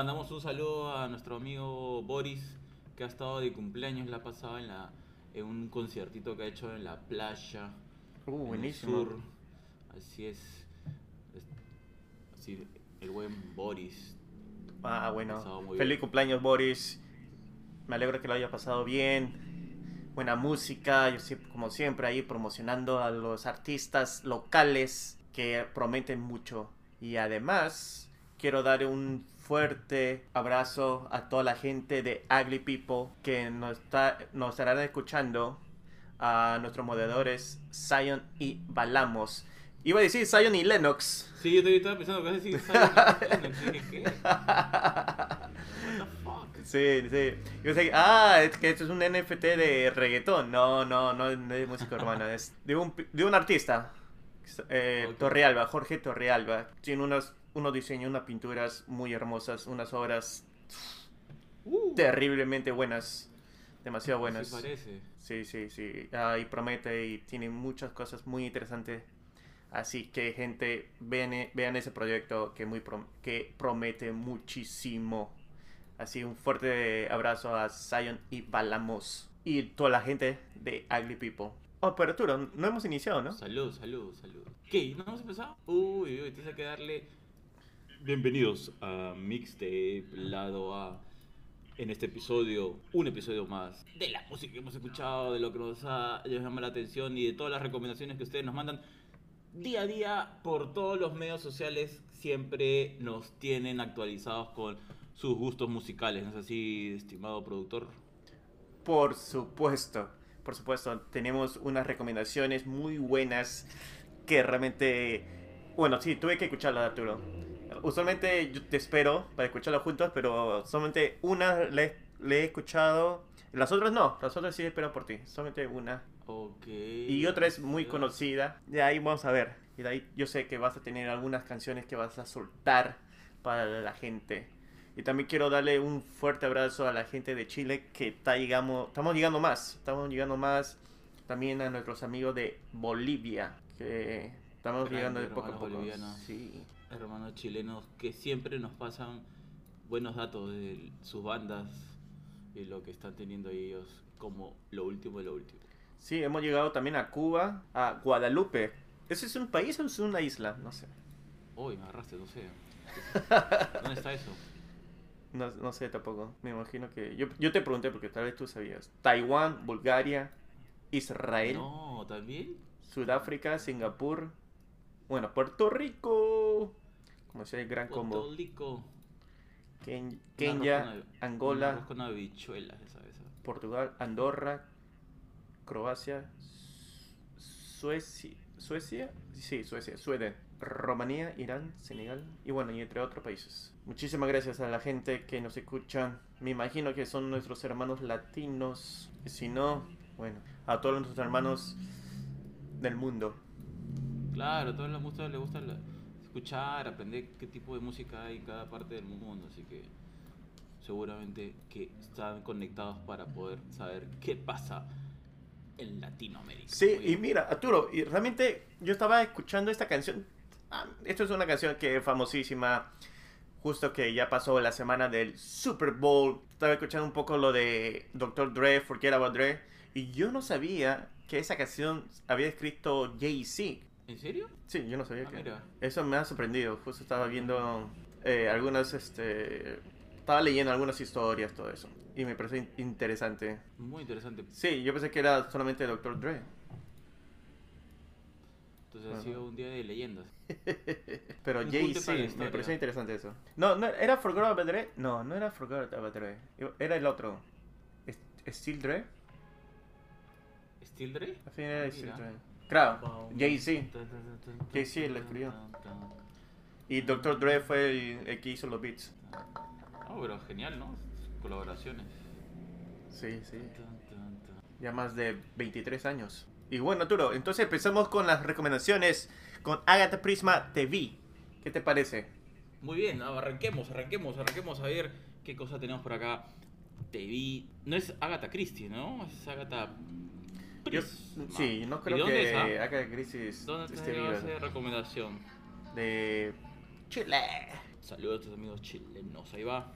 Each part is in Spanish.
mandamos un saludo a nuestro amigo Boris, que ha estado de cumpleaños, la ha pasado en, la, en un conciertito que ha hecho en la playa. Uh, en el buenísimo. sur. Así es. es- Así, el buen Boris. Ah, bueno. Feliz bien. cumpleaños, Boris. Me alegro que lo haya pasado bien. Buena música, yo como siempre ahí promocionando a los artistas locales que prometen mucho. Y además, quiero dar un fuerte abrazo a toda la gente de Ugly People que nos, está, nos estarán escuchando. A nuestros moderadores Zion y Balamos. Iba a decir Zion y Lennox. Sí, yo estaba pensando que decir Silent Hill. Dije, ¿qué? What the fuck? Sí, sí. Yo sé, ah, es que esto es un NFT de reggaetón. No, no, no es de música urbana, es de un, de un artista. Eh. Torrealba, Jorge Torrealba. Tiene unos, unos diseños, unas pinturas muy hermosas, unas obras Uh, terriblemente buenas. Demasiado buenas. Sí parece. Sí, sí, sí. Ah, y promete y tiene muchas cosas muy interesantes. Así que, gente, vean, e- vean ese proyecto que, muy prom- que promete muchísimo. Así, un fuerte abrazo a Zion y Balamos. Y toda la gente de Ugly People. Oh, pero Arturo, no hemos iniciado, ¿no? Salud, salud, salud. ¿Qué? ¿No hemos empezado? Uy, uy, tienes que darle. Bienvenidos a Mixtape Lado A. En este episodio, un episodio más de la música que hemos escuchado, de lo que nos ha llamado la atención y de todas las recomendaciones que ustedes nos mandan día a día por todos los medios sociales. Siempre nos tienen actualizados con sus gustos musicales. ¿No es así, estimado productor? Por supuesto, por supuesto, tenemos unas recomendaciones muy buenas que realmente, bueno, sí, tuve que escucharla, Arturo. Usualmente yo te espero para escucharla juntos, pero solamente una le, le he escuchado, las otras no, las otras sí espero por ti, solamente una. Ok. Y otra es muy conocida, de ahí vamos a ver, y de ahí yo sé que vas a tener algunas canciones que vas a soltar para la gente. Y también quiero darle un fuerte abrazo a la gente de Chile que está llegando, estamos llegando más, estamos llegando más. También a nuestros amigos de Bolivia, que estamos llegando de poco a hermanos poco. Sí. hermanos chilenos que siempre nos pasan buenos datos de sus bandas y lo que están teniendo ellos como lo último de lo último. sí, hemos llegado también a Cuba, a Guadalupe. ¿Ese es un país o es una isla? No sé. Uy, me agarraste, no sé. ¿Dónde está eso? No, no sé tampoco. Me imagino que... Yo, yo te pregunté porque tal vez tú sabías. Taiwán, Bulgaria, Israel. No, también. Sudáfrica, Singapur, bueno, Puerto Rico, como sea el gran combo, Puerto Rico. Ken- Kenia, Angola, arroz con habichuelas, esa, esa. Portugal, Andorra, Croacia, Suecia, Suecia, sí, Suecia, Sueden, Rumanía, Irán, Senegal y bueno, y entre otros países. Muchísimas gracias a la gente que nos escucha. Me imagino que son nuestros hermanos latinos. Si no, bueno, a todos nuestros hermanos del mundo. Claro, a todos les gusta, les gusta la- escuchar, aprender qué tipo de música hay en cada parte del mundo, así que seguramente que están conectados para poder saber qué pasa en Latinoamérica. Sí, y mira, Arturo, y realmente yo estaba escuchando esta canción. Ah, esto es una canción que es famosísima. Justo que ya pasó la semana del Super Bowl. Estaba escuchando un poco lo de Dr. Dre, Forget About Dre. Y yo no sabía que esa canción había escrito Jay-Z. ¿En serio? Sí, yo no sabía Ah, que. mira. Eso me ha sorprendido. Justo estaba viendo eh, algunas, este. Estaba leyendo algunas historias, todo eso. Y me pareció in- interesante. Muy interesante. Sí, yo pensé que era solamente Dr. Dre. Entonces ha sido un día de leyendas. Pero Jay sí, me pareció interesante eso. No, no, ¿era Forgot About Dre? No, no era Forgot About Dre. Era el otro. ¿Es- ¿Steel Dre? ¿Steel Dre? Al fin era Ah, Steel. Dre. Claro, Jay-Z. Jay-Z lo escribió. Y Dr. Dre fue el, el que hizo los beats. Ah, pero genial, ¿no? Colaboraciones. Sí, sí. Ya más de 23 años. Y bueno, Arturo, entonces empezamos con las recomendaciones con Agatha Prisma TV. ¿Qué te parece? Muy bien, arranquemos, arranquemos, arranquemos a ver qué cosa tenemos por acá. Te vi. No es Agatha Christie, ¿no? Es Agatha. Yo, sí, no ¿Y creo que Christie es- ¿Dónde te esa recomendación? De Chile. Saludos a tus amigos chilenos. Ahí va.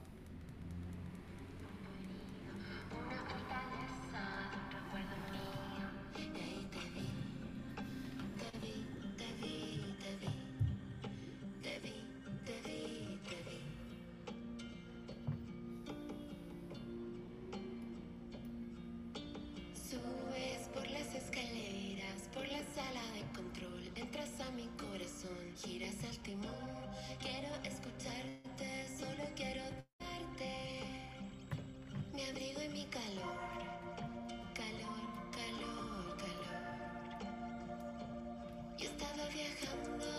Estaba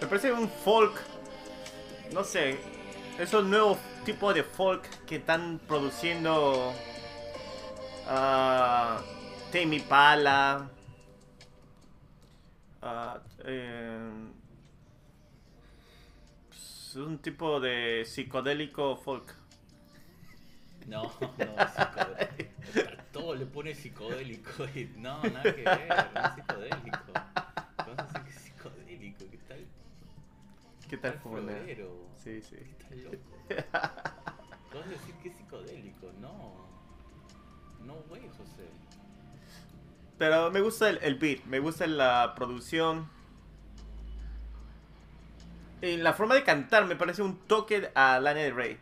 Me parece un folk. No sé. Esos nuevos tipos de folk que están produciendo. ah, Tame Pala. ah, eh, es un tipo de psicodélico folk. No, no, psicodélico. Todo le pone psicodélico. y- No, nada que ver, no es psicodélico. ¿Qué tal, florero? Sí, sí. ¿Qué loco? ¿Cómo vas a decir que es psicodélico? No. No, güey, José. Pero me gusta el, el beat, me gusta la producción. Y la forma de cantar me parece un toque a Lana del Rey.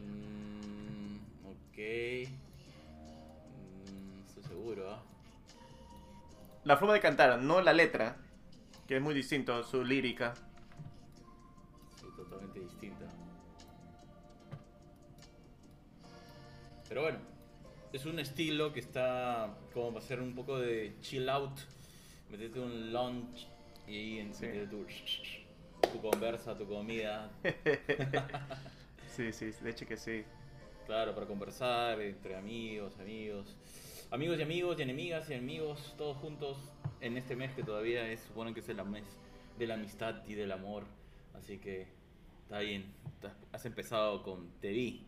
Mm, ok. Mm, estoy seguro, ¿ah? La forma de cantar, no la letra, que es muy distinto su lírica. Sí, totalmente distinta. Pero bueno, es un estilo que está como para hacer un poco de chill out. Metete un lunch y ahí en, Sí. tu, tu conversa, tu comida. Sí, sí, de hecho que sí. Claro, para conversar entre amigos, amigos. Amigos y amigos y enemigas y enemigos, todos juntos en este mes que todavía es, suponen que es el mes de la amistad y del amor. Así que está bien, has empezado con Te vi.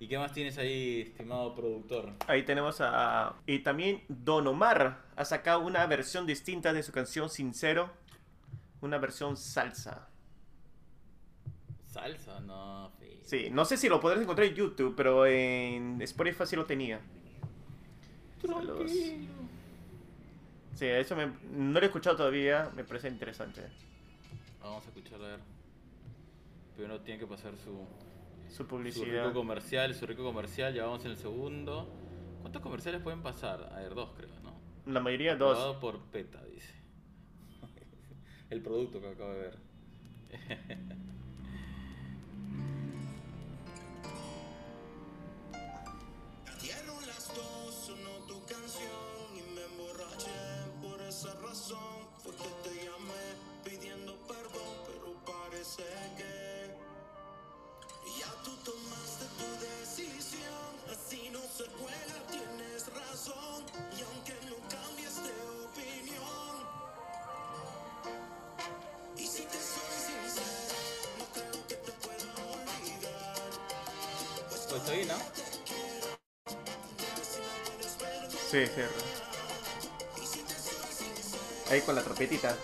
¿Y qué más tienes ahí, estimado productor? Ahí tenemos a... Y también Don Omar ha sacado una versión distinta de su canción Sincero. Una versión salsa. ¿Salsa? No, fe. Sí, no sé si lo podrás encontrar en YouTube, pero en Spotify sí lo tenía. Saludos. Sí, eso me- no lo he escuchado todavía, me parece interesante. Vamos a escuchar a ver. Primero tiene que pasar su, Su Su rico publicidad. comercial, su rico comercial, ya vamos en el segundo. ¿Cuántos comerciales pueden pasar? A ver, dos creo, ¿no? La mayoría dos. Por PETA, dice. El producto que acabo de ver. razón fue que te llamé pidiendo perdón, pero parece que ya tú tomaste tu decisión. Así no se juega, tienes razón. Y aunque no cambies de opinión, y si te soy sincero, no creo que te pueda olvidar. Pues bien, ¿no? Sí, cierra. Ahí con la trompetita.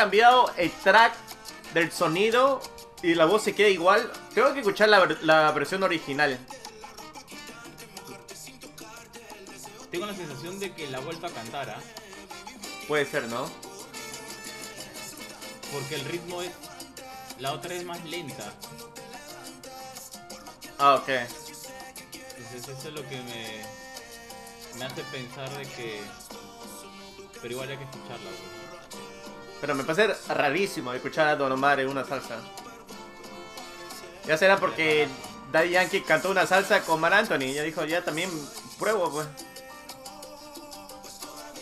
Cambiado el track del sonido y la voz se queda igual? Tengo que escuchar la, la versión original. Tengo la sensación de que la ha vuelto a cantar, ¿ah? Puede ser, ¿no? Porque el ritmo es. La otra es más lenta. Ah, ok. Entonces eso es lo que me. Me hace pensar de que. Pero igual hay que escucharla, pues. Pero me parece rarísimo escuchar a Don Omar en una salsa. Ya será porque Daddy Yankee cantó una salsa con Mar Anthony. Y ya dijo, ya también pruebo, pues.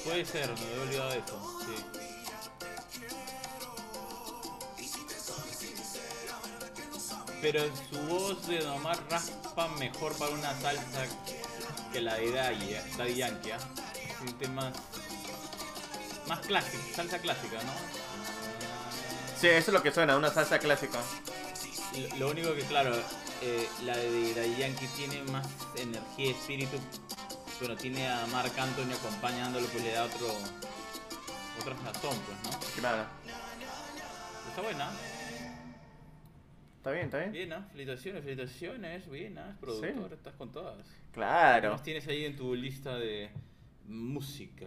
Puede ser, me había olvidado de eso. Pero su voz de Don Omar raspa mejor para una salsa que la de Daddy, ¿eh? Yankee, ¿ah? Siente más. Más clásica, salsa clásica, ¿no? Sí, eso es lo que suena, una salsa clásica. Lo- Lo único que, claro, eh, la de Daddy Yankee tiene más energía y espíritu. Bueno, tiene a Marc Anthony acompañándolo, pues le da otro. otra sazón, pues, ¿no? Claro. Está buena. Está bien, está bien. Bien, ¿ah? felicitaciones, felicitaciones. Bien, ¿ah? productor, estás con todas. ¿Qué Claro. más tienes ahí en tu lista de música?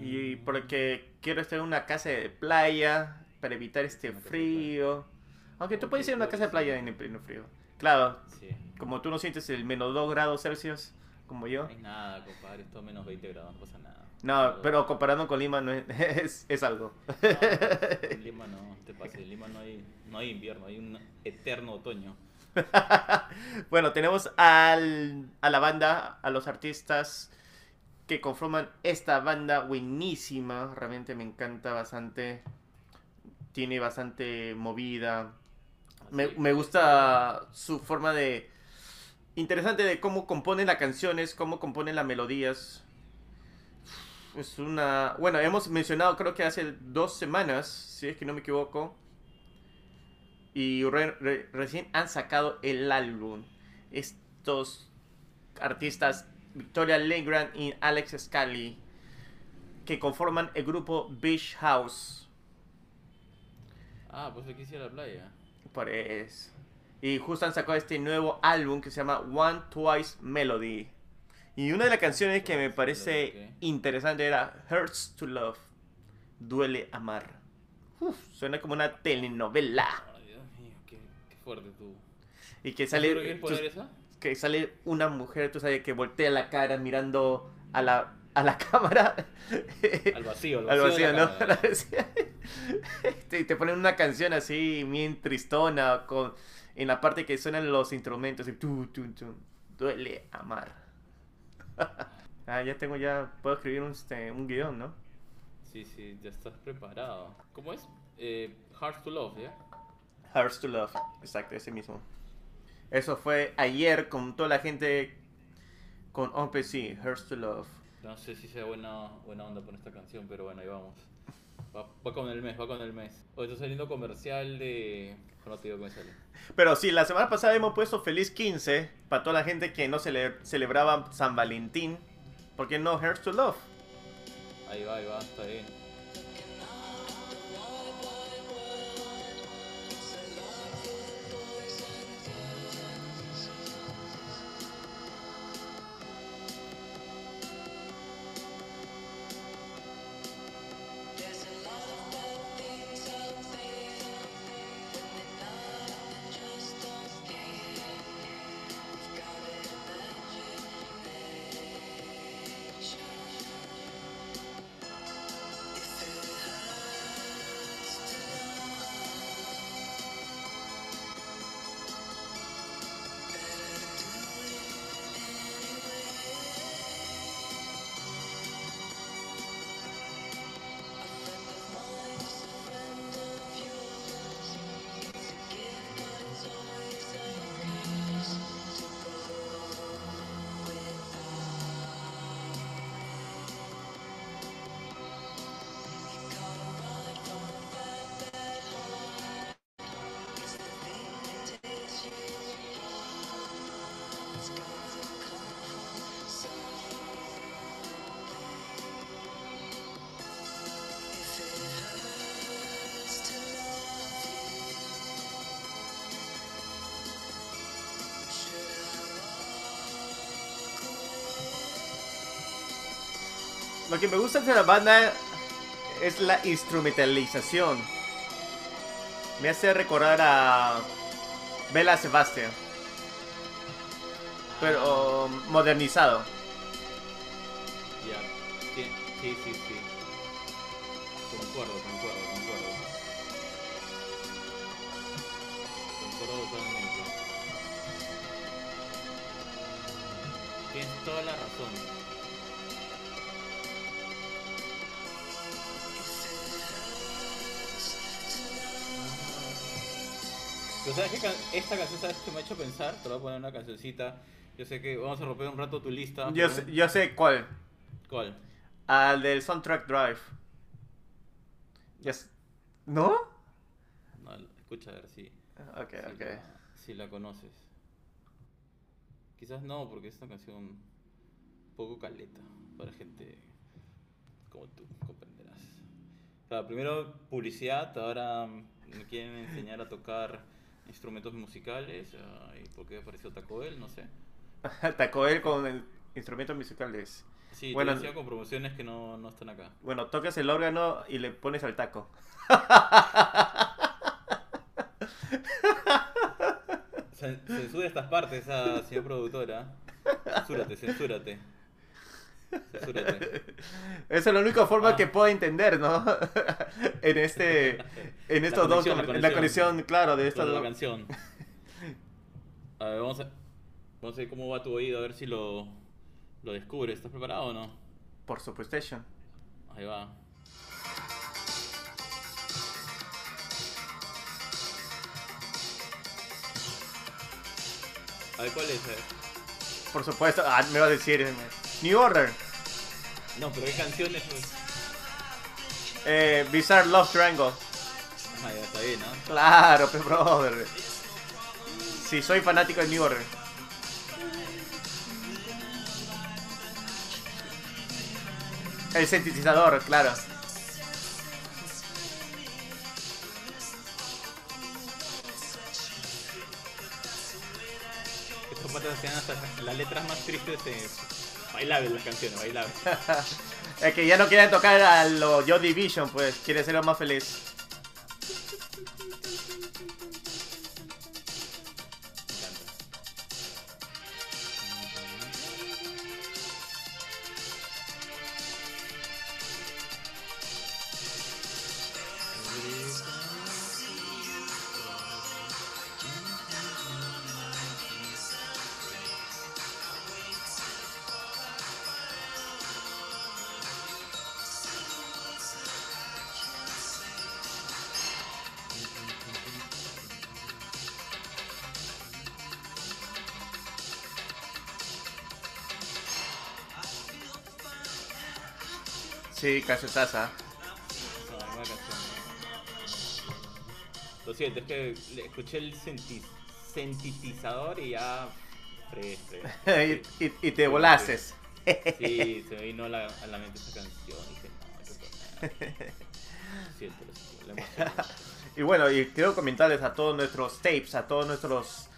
Y porque quiero estar en una casa de playa para evitar este frío. Aunque tú puedes ir a una puede casa de playa en el pleno frío. Claro, Sí. como tú no sientes el menos 2 grados Celsius, como yo. No es nada, compadre. Esto menos 20 grados, no pasa nada. No, pero comparando con Lima no es, es, es algo. No, en Lima no te pases. En Lima no hay, no hay invierno, hay un eterno otoño. Bueno, tenemos al, a la banda, a los artistas que conforman esta banda buenísima. Realmente me encanta bastante. Tiene bastante movida. Me, gusta su forma de... Interesante de cómo componen las canciones, cómo componen las melodías. Es una... Bueno, hemos mencionado creo que hace dos semanas, si es que no me equivoco. Y re- re- recién han sacado el álbum. Estos artistas, Victoria Legrand y Alex Scally, que conforman el grupo Beach House. Ah, pues aquí sí a la playa. Por eso. Y justo han sacado este nuevo álbum que se llama One Twice Melody. Y una de las canciones que me parece interesante era Hurts to Love. Duele amar. Uf, suena como una telenovela. Ay, Dios mío, qué, qué fuerte tú. Y que ¿Seguro sale, tú- poner esa? Que sale una mujer, tú sabes, que voltea la cara mirando a la, a la cámara. Al vacío, al Al vacío. vacío, de ¿no? cámara. Este, te ponen una canción así, bien tristona, con, en la parte que suenan los instrumentos. Y tu, tu, tu, duele amar. ah, ya tengo ya, puedo escribir un, este, un guion, ¿no? Sí, sí, ya estás preparado. ¿Cómo es? Eh, Hard to Love, ¿ya? Hearts to Love, exacto, ese mismo. Eso fue ayer con toda la gente con OpenC, Hearts to Love. No sé si sea buena, buena onda con esta canción, pero bueno, ahí vamos. Va, va con el mes, va con el mes. O está saliendo comercial de... No te digo que me sale. Pero sí, la semana pasada hemos puesto feliz 15 para toda la gente que no cele- celebraba San Valentín. ¿Por qué no Hearts to Love? Ahí va, ahí va, está bien. Lo que me gusta de la banda es la instrumentalización. Me hace recordar a Bella Sebastian. Pero modernizado. Ya, sí, sí, sí, sí. Concuerdo, concuerdo, concuerdo. Concuerdo totalmente. Tienes toda la razón. Pero sabes que esta canción, ¿sabes que me ha hecho pensar? Te voy a poner una cancioncita. Yo sé que vamos a romper un rato tu lista. Yo sé, yo sé cuál. ¿Cuál? Al del soundtrack Drive. Ya s- ¿No? No, escucha a ver si, Ok, si, ok. la, si la conoces. Quizás no, porque es una canción un poco caleta para gente como tú, comprenderás. O sea, primero publicidad, ahora mm, me quieren enseñar a tocar instrumentos musicales. ah, ¿Y por qué apareció Taco Bell? No sé. Atacó él con el- instrumentos musicales. Sí, Bueno, te con promociones que no, no están acá. Bueno, tocas el órgano y le pones al taco. Cen- Censura estas partes, esa señor productora. Censúrate, censúrate. Esa es la única forma Ah. que puedo entender, ¿no? en este, en estos dos, conexión, la la conexión. claro, de estas Con la canción. A ver, vamos a, vamos a ver cómo va tu oído, a ver si lo, lo descubres. ¿Estás preparado o no? Por supuesto. Ahí va. A ver, ¿cuál es? Por supuesto. Ah, me va a decir. eh, New Order. No, pero ¿qué canciones? Pues? Eh, Bizarre Love Triangle. Ah, ya está bien, ¿no? Claro, pe brother. Sí, soy fanático de New Order. El sintetizador, claro. Estos patas hacían hasta las letras más tristes eh, bailables las canciones, bailables. Es que ya no quieren tocar a lo Joy Division, pues quiere ser más feliz. Sí, canción. Lo siento, es que le escuché el senti- sintetizador y ya. Y, y- y te volaste. Sí, se me vino a la, a la mente esa canción y dije, no, ponerla. Lo siento, lo siento, la emoción. Y bueno, y quiero comentarles a todos nuestros tapes, a todos nuestros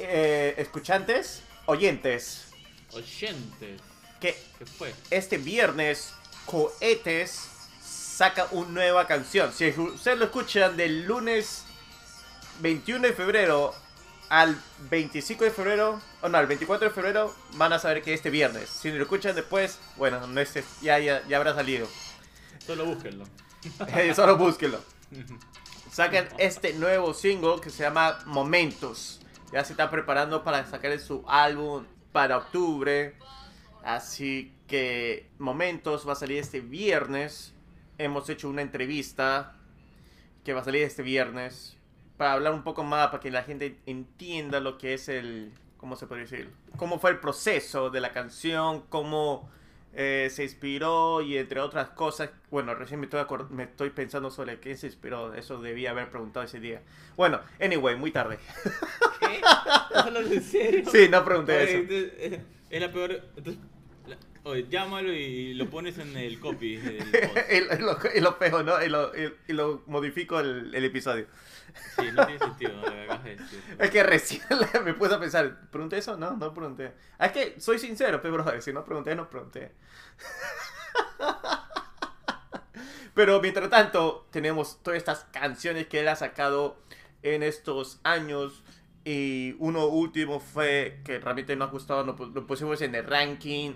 eh, escuchantes, oyentes, Oyentes, que ¿qué fue? este viernes Cohetes saca una nueva canción. Si ustedes lo escuchan del lunes 21 de febrero al 25 de febrero, o no, al 24 de febrero, van a saber que este viernes. Si lo escuchan después, bueno, no es, ya, ya, ya habrá salido. Solo búsquenlo. Eh, Solo búsquenlo. Sacan este nuevo single que se llama Momentos. Ya se está preparando para sacar su álbum para octubre. Así que Momentos va a salir este viernes. Hemos hecho una entrevista que va a salir este viernes para hablar un poco más, para que la gente entienda lo que es el, ¿cómo se puede decir? Cómo fue el proceso de la canción, cómo eh, se inspiró y entre otras cosas. Bueno, recién me estoy, me estoy pensando sobre qué se inspiró. Eso debía haber preguntado ese día. Bueno, anyway, muy tarde. ¿Qué? ¿Estás hablando en serio? Sí, no pregunté Oye, eso. eh, es la peor. Oye, llámalo y lo pones en el copy del y, lo, y lo pego, ¿no? Y lo, y- y lo modifico el, el episodio. Sí, no tiene sentido lo que acabas de decir. Es que recién me puse a pensar, ¿pregunté eso? No, no pregunté. Ah, Es que soy sincero, pero brother, si no pregunté, no pregunté. Pero mientras tanto, tenemos todas estas canciones que él ha sacado en estos años. Y uno último fue que realmente nos ha gustado, lo, pu- lo pusimos en el ranking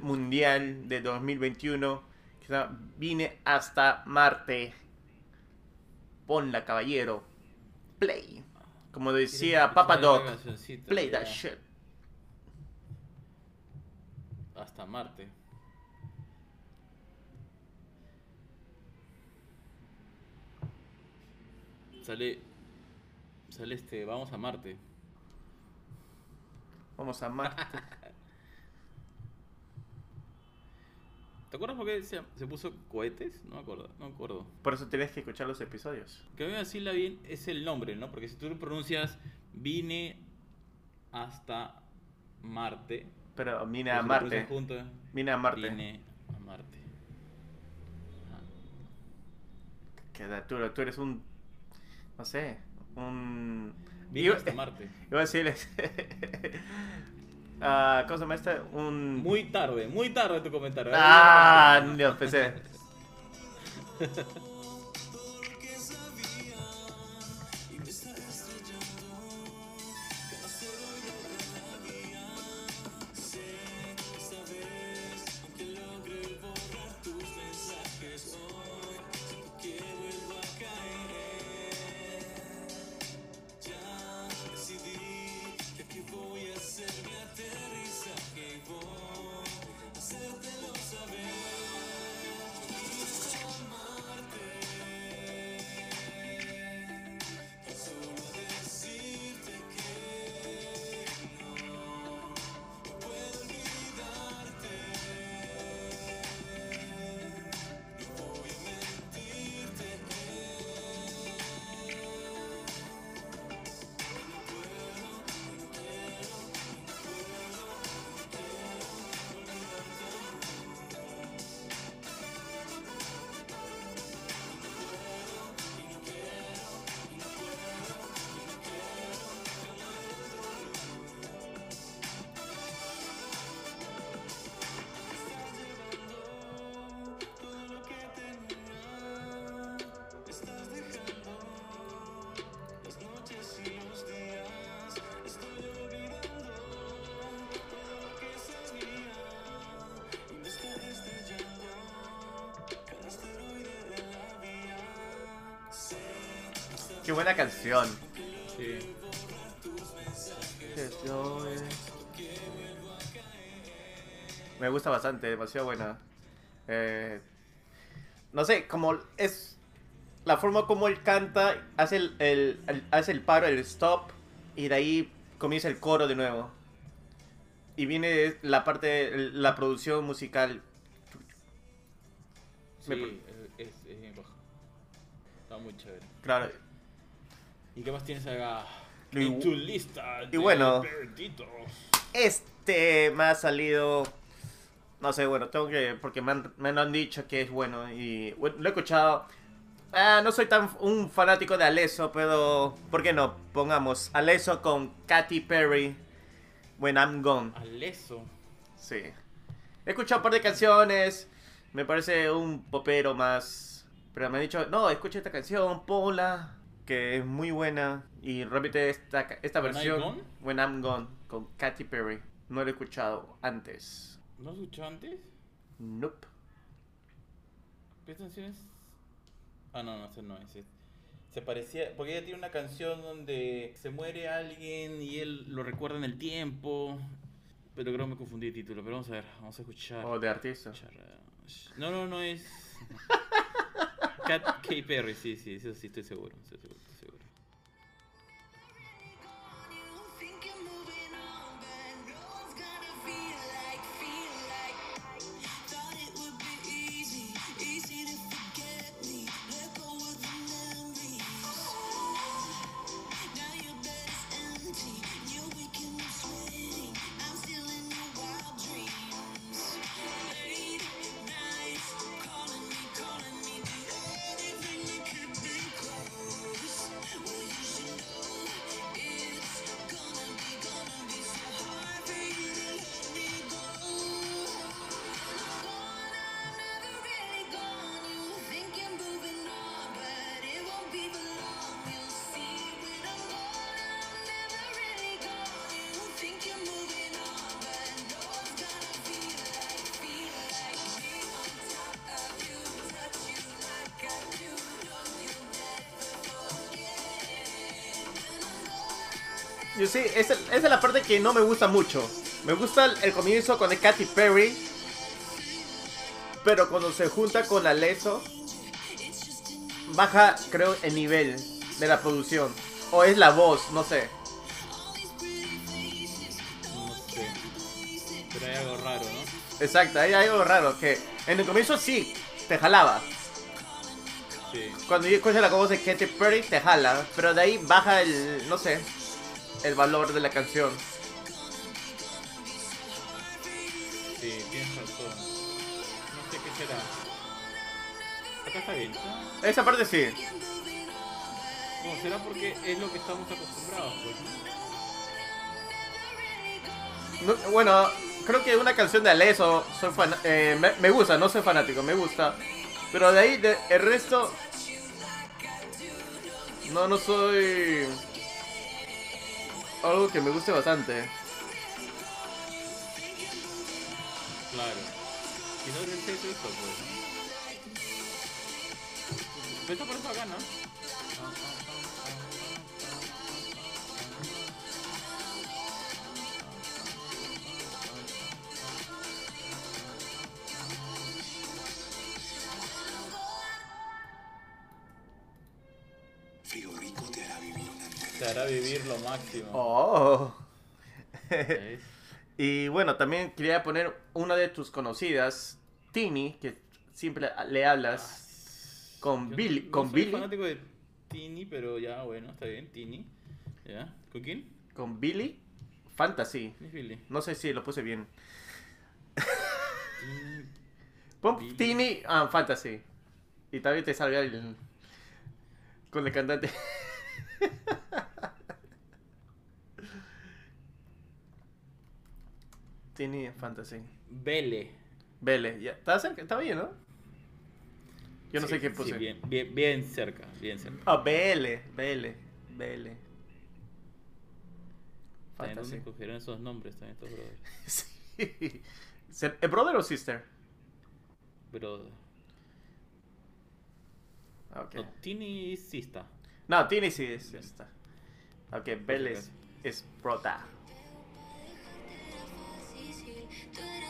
mundial de 2021. Que se llama Vine hasta Marte. Ponla, caballero. Play. Como decía Papa Doc. Play that shit. Hasta Marte. Sale. Sale este. Vamos a Marte. Vamos a Marte. ¿Te acuerdas por qué se, se puso cohetes? No me acuerdo, no me acuerdo. Por eso tienes que escuchar los episodios. Que a decirla bien es el nombre, ¿no? Porque si tú lo pronuncias vine hasta Marte. Pero vine a Marte. junto, Vine a Marte. Vine a Marte. Ah, Queda, tú, tú eres un. No sé. Un. Vine Iba- hasta Marte. Iba a decirles. ah ¿Cómo se llama este? Un. Muy tarde, muy tarde tu comentario. Ah, no, pensé. Qué buena canción. Sí. Me gusta bastante, demasiado buena. Eh, no sé, como es la forma como él canta, hace el, el- el- hace el paro, el stop, y de ahí comienza el coro de nuevo. Y viene la parte, la producción musical. Sí, Me- es, es, es bien bajo. Está muy chévere. Claro, ¿Y qué más tienes acá? Y- En tu lista. y bueno. Este me ha salido. No sé, bueno, tengo que. Porque me han, me han dicho que es bueno. Y bueno, lo he escuchado. Ah, no soy tan un fanático de Alesso, pero. ¿Por qué no? Pongamos Alesso con Katy Perry. When I'm Gone. Aleso. Sí. He escuchado un par de canciones. Me parece un popero más. Pero me han dicho, no, escucha esta canción, ponla. Que es muy buena. Y repite esta, esta When versión. When I'm Gone. Con Katy Perry. No lo he escuchado antes. ¿No has escuchado antes? Nope. ¿Qué canciones? Ah, no, no, ese no es. Se parecía. Porque ella tiene una canción donde se muere alguien y él lo recuerda en el tiempo. Pero creo que me confundí de título. Pero vamos a ver, vamos a escuchar. O de artista. escuchar, eh, No, no, no es. Cat K. Perry, sí, sí, eso sí, estoy seguro. Estoy seguro, Yo sí, esa, esa es la parte que no me gusta mucho. Me gusta el, el comienzo con el Katy Perry. Pero cuando se junta con Aleso, baja, creo, el nivel de la producción. O es la voz, no sé. No sé. Pero hay algo raro, ¿no? Exacto, hay algo raro. Que en el comienzo sí, te jalaba. Sí. Cuando yo escucho la voz de Katy Perry, te jala. Pero de ahí baja el, no sé, el valor de la canción. Sí, tienes razón. No sé qué será. Acá está bien. Esa parte sí. Bueno, será porque es lo que estamos acostumbrados, pues. ¿no? No, bueno, creo que una canción de Aleso soy fan- eh, me, me gusta, no soy fanático, me gusta. Pero de ahí, de- el resto. No, no soy. Algo que me guste bastante. Claro. Y no es esto, pues. está por eso acá, ¿no? Te hará vivir lo máximo. Oh. Y bueno, también quería poner una de tus conocidas, Tini, que siempre le hablas con Yo Billy. no con soy Billy. fanático de Tini, pero ya, bueno, está bien, Tini. ¿Ya? ¿Con quién? Con Billy Fantasy. ¿Quién es Billy? No sé si lo puse bien. Tini. Billy. Tini ah, Fantasy. Y también te salga el. Con el cantante. Tini Fantasy. Bele. Vele, ya. Está cerca, está bien, ¿no? Yo no Sí, sé qué sí, puse. bien, bien, bien cerca, bien cerca. Ah, Vele, Vele, Vele. También, ¿Dónde Fantasy. cogieron esos nombres también estos brothers? Sí. ¿Es brother o sister? Pero. Ah, Ok. No, Tini sí está. No, Tini sí es Bien. esta. Ok, Vele es, es prota. Difícil, tú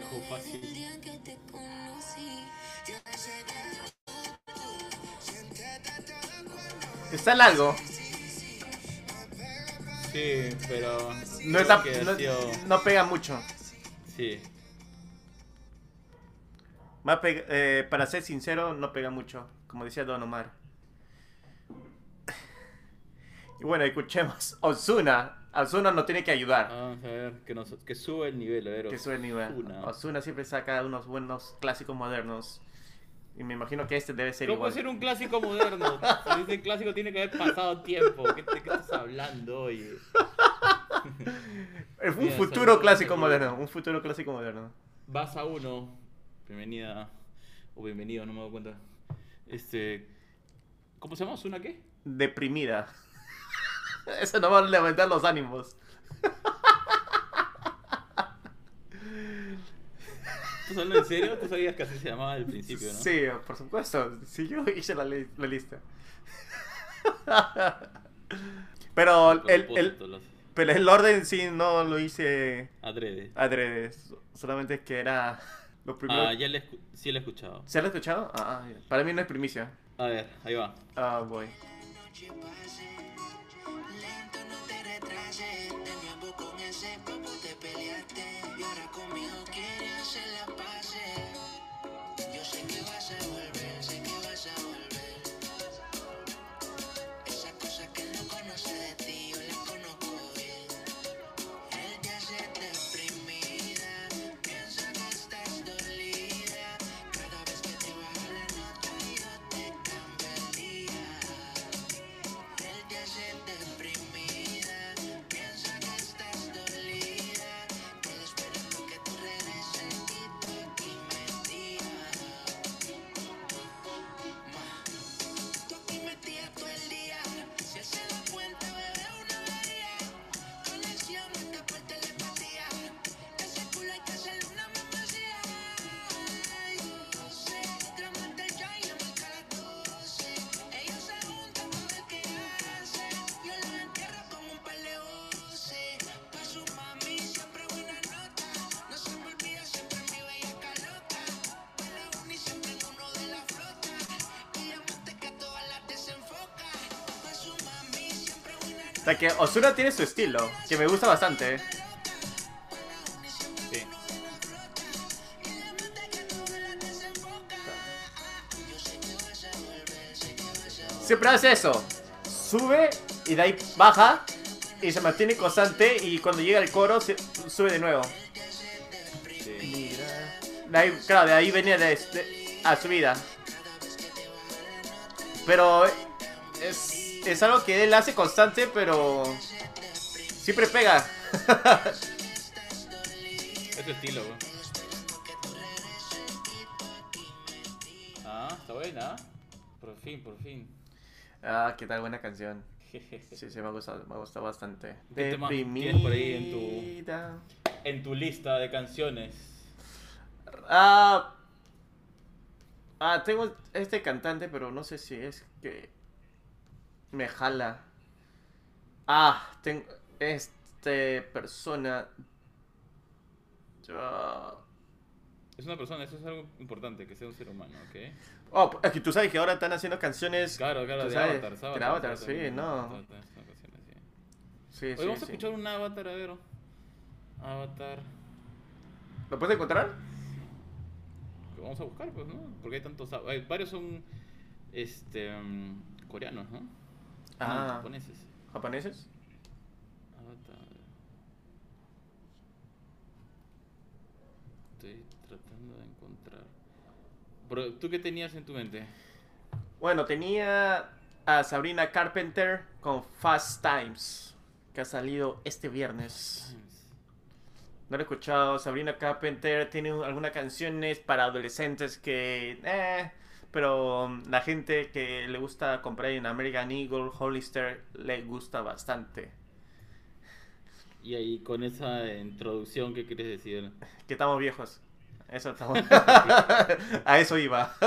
cuando Está largo. Sí, pero. No, está, creo que no, ha sido- no pega mucho. Sí. Eh, para ser sincero, no pega mucho. Como decía Don Omar. Y bueno, escuchemos. Ozuna. Ozuna nos tiene que ayudar. Vamos a ver, que, nos, que sube el nivel, a ver. que sube el nivel. Ozuna. Ozuna siempre saca unos buenos clásicos modernos. Y me imagino que este debe ser ¿Cómo igual. puede ser un clásico moderno? Si Ese clásico tiene que haber pasado tiempo. ¿Qué, te- qué estás hablando? Es un Mira, futuro clásico moderno. Un futuro clásico moderno. Vas a uno. Bienvenida. O bienvenido, no me doy cuenta. Este. ¿Cómo se llama? ¿Una qué? Deprimida. Eso no va a levantar los ánimos. ¿Estás hablando en serio? Tú sabías que así se llamaba al principio, ¿no? Sí, por supuesto. Sí, yo hice la, li- la lista. Pero el, el, pero el orden sí no lo hice Adrede. adrede. Solamente que era lo primero. Ah, ya le sí lo he escuchado. ¿Se lo has escuchado? Ah, ah, para mí no es primicia. A ver, ahí va. Ah, voy. noche pase. Lento, no te retrases. De nuevo con ese papo te peleaste. Y ahora conmigo quieres hacer la pase. O sea que Osuna tiene su estilo, que me gusta bastante. Sí. Siempre hace eso. Sube y de ahí baja y se mantiene constante y cuando llega el coro se- sube de nuevo. sí. De ahí, claro, de ahí venía de, de- a subida. Pero es, algo que él hace constante, pero siempre pega. Es tu estilo, güey. Ah, está buena. Por fin, por fin. ah, qué tal buena canción. Sí, sí, me ha gustado, me ha gustado bastante. ¿Qué tema tienes por ahí en tu-. En tu lista de canciones. Ah, ah, tengo este cantante, pero no sé si es que me jala. Ah, tengo este persona. Ah, Es una persona, eso es algo importante, que sea un ser humano, ¿ok? Oh, es que tú sabes que ahora están haciendo canciones. Claro, claro, de Avatar, de Avatar, Avatar, sí, también, no. Avatar. Sí, Hoy sí, vamos a escuchar un Avatar, a ver. Avatar. ¿Lo puedes encontrar? Vamos a buscar, pues, ¿no? Porque hay tantos. Hay, varios son. Este. mm, coreanos, ¿no? Ah. No, japoneses. ¿Japoneses? Estoy tratando de encontrar. Pero, ¿tú qué tenías en tu mente? Bueno, tenía a Sabrina Carpenter con Fast Times, que ha salido este viernes. No lo he escuchado. Sabrina Carpenter tiene un- algunas canciones para adolescentes que. Eh, pero um, la gente que le gusta comprar en American Eagle, Hollister, le gusta bastante. Y ahí, con esa introducción, ¿qué quieres decir? Que estamos viejos. Eso estamos. a eso iba.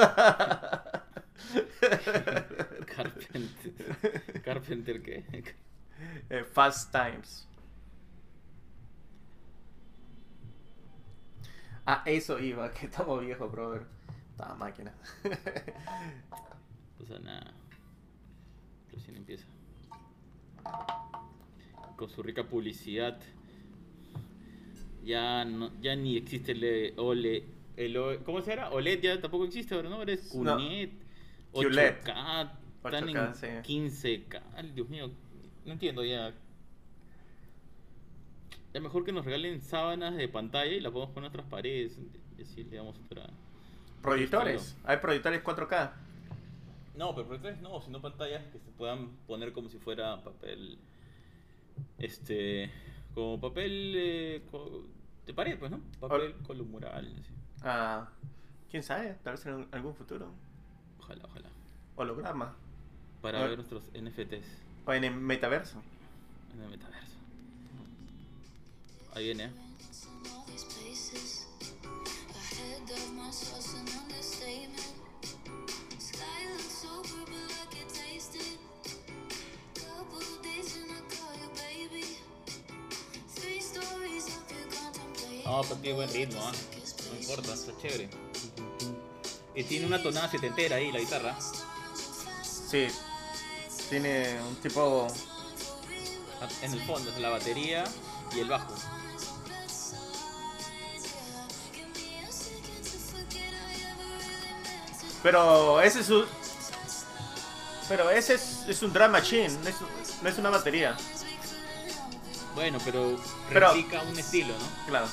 Carpenter. ¿Carpenter qué? Eh, Fast Times. A eso iba, que estamos viejos, brother. Esta máquina. O sea, nada. Recién empieza. Con su rica publicidad. Ya no, ya ni existe el OLED. El O- ¿Cómo se llama? OLED ya tampoco existe ahora, ¿no? Ahora es No. QNET. QLED. 8K. Están 8K, en sí. 15K. Ay, Dios mío. No entiendo ya. Ya mejor que nos regalen sábanas de pantalla y las podemos poner en otras paredes. Y así le damos otra. Proyectores. Hay proyectores 4K. No, pero proyectores no, sino pantallas que se puedan poner como si fuera papel. Este. Como papel eh, co- de pared, pues, ¿no? Papel columural. así. Ah, ¿Quién sabe? Tal vez en algún futuro. Ojalá, ojalá. Holograma. Para ver nuestros NFTs O en el metaverso. en el metaverso. Ahí viene, ¿eh? No, pero tiene buen ritmo, ¿ah? No importa, está chévere. Y tiene una tonada setentera ahí, la guitarra. Sí. Tiene un tipo. En el fondo, es la batería y el bajo. Pero ese es un. Pero ese es, es un drum machine, no es, no es una batería. Bueno, pero Pero- replica un estilo, ¿no? Claro.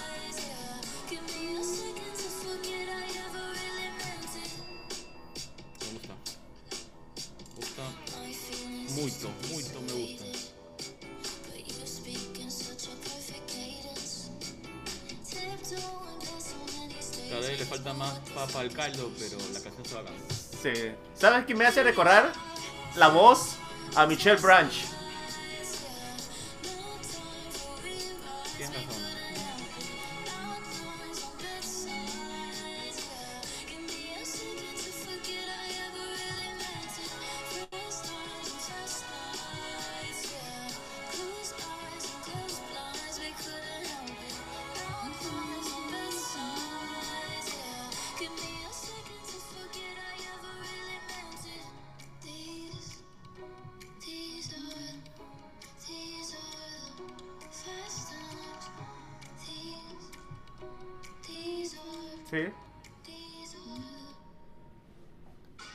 Sí. ¿Sabes qué me hace recordar? La voz a Michelle Branch.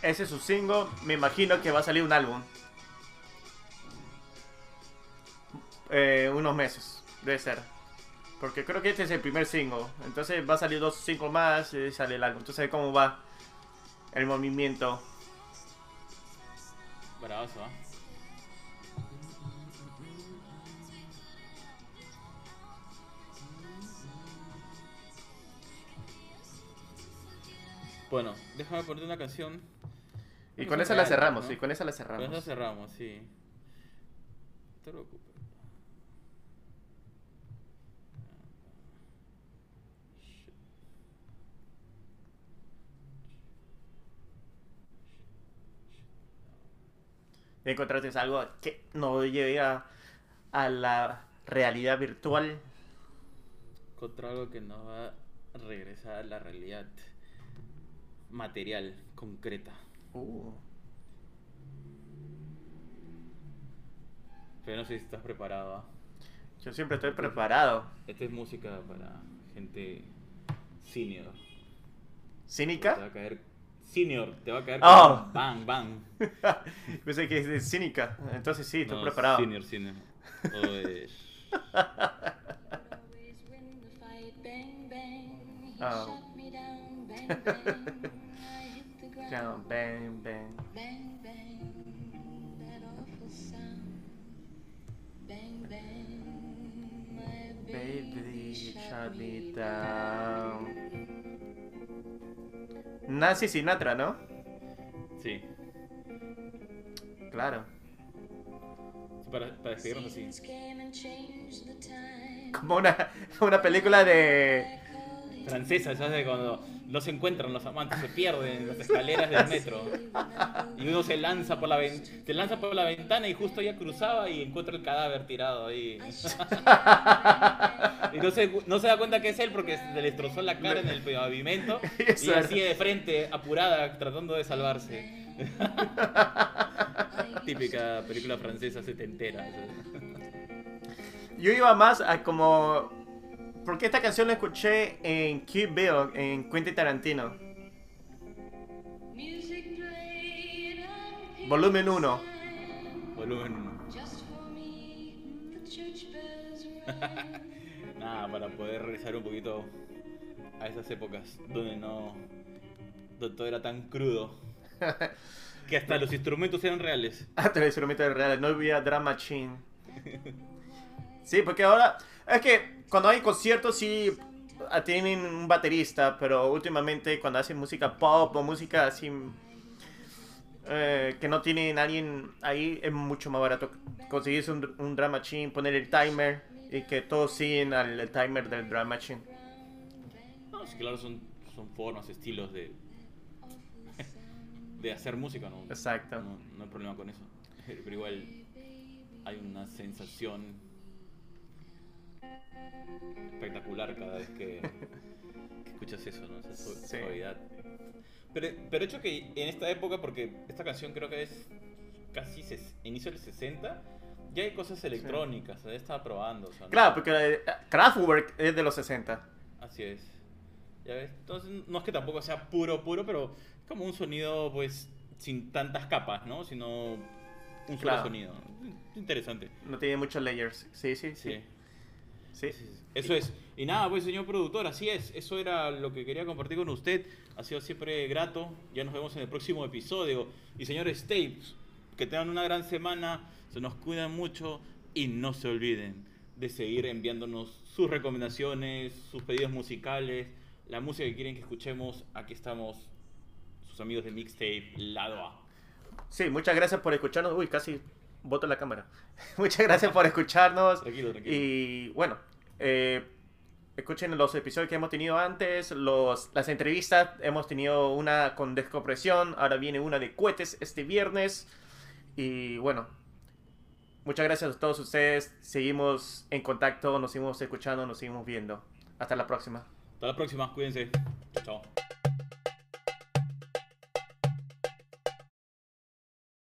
Ese es su single. Me imagino que va a salir un álbum. Eh, unos meses. Debe ser. Porque creo que este es el primer single. Entonces va a salir dos singles más y sale el álbum. Entonces cómo va el movimiento. Bravazo, ¿ah? Bueno, déjame poner una canción. Y con esa la cerramos. ¿no? Y con esa la Con cerramos. eso cerramos, sí. No te preocupes. Encontraste algo que no lleve a, a la realidad virtual. Contra algo que nos va a regresar a la realidad material, concreta. Uh. Pero no sé si estás preparado. ¿ah? Yo siempre estoy preparado. Esta es música para gente senior. Te va ¿Cínica? a caer. Senior, te va a caer. Oh. con Bang, bang. Pensé que es de cínica. Entonces sí, estoy No, preparado. Senior, senior. Oh. Down, bang, bang. bang bang. That awful sound, bang bang. My Baby, baby shut me down. Nancy Sinatra, ¿no? Sí, Claro. para, para despedirnos así. Como una, una película de. Francesa, ¿sabes? De Cuando no se encuentran los amantes, se pierden en las escaleras del metro. Y uno se lanza por la ven- se lanza por la ventana y justo ya cruzaba y encuentra el cadáver tirado ahí. y no se, no se da cuenta que es él porque se le destrozó la cara en el pavimento y sigue de frente, apurada, tratando de salvarse. Típica película francesa setentera. Yo iba más a como. Porque esta canción la escuché en Kill Bill, en Quentin Tarantino. Volumen 1. Volumen uno. just for me. The church bells rang. Nada, para poder regresar un poquito a esas épocas donde no. donde todo era tan crudo. Que hasta los instrumentos eran reales. Hasta el instrumento de real, no había Drum Machine. Sí, porque ahora. Es que cuando hay conciertos sí tienen un baterista, pero últimamente cuando hacen música pop o música así. eh, que no tienen alguien ahí, es mucho más barato conseguirse un, un drum machine, poner el timer y que todos siguen al timer del drum machine. No, sí, claro, son, son formas, estilos de. de hacer música, ¿no? Exacto. No, no hay problema con eso. Pero igual. hay una sensación espectacular cada vez que, que escuchas eso, ¿no? Esa su- Sí. suavidad. Pero, pero hecho que en esta época, porque esta canción creo que es casi inicio del 60, ya hay cosas electrónicas, ya estaba probando. o sea, ¿no? Claro, porque eh, Kraftwerk es de los 60. Así es. Ya ves. Entonces, no es que tampoco sea puro, puro, pero es como un sonido, pues, sin tantas capas, ¿no? Sino un solo Claro. sonido. Interesante. No tiene muchos layers. Sí, sí, sí. Sí. Sí. Eso es. Y nada, pues, señor productor, así es. Eso era lo que quería compartir con usted. Ha sido siempre grato. Ya nos vemos en el próximo episodio. Y señores Tapes, que tengan una gran semana. Se nos cuidan mucho. Y no se olviden de seguir enviándonos sus recomendaciones, sus pedidos musicales, la música que quieren que escuchemos. Aquí estamos, sus amigos de Mixtape, lado A. Sí, muchas gracias por escucharnos. Uy, casi boto la cámara. muchas gracias por escucharnos. Tranquilo, tranquilo. Y bueno, eh, escuchen los episodios que hemos tenido antes, los, las entrevistas. Hemos tenido una con descompresión, ahora viene una de cohetes este viernes. Y bueno, muchas gracias a todos ustedes. Seguimos en contacto, nos seguimos escuchando, nos seguimos viendo. Hasta la próxima. Hasta la próxima, cuídense. Chao.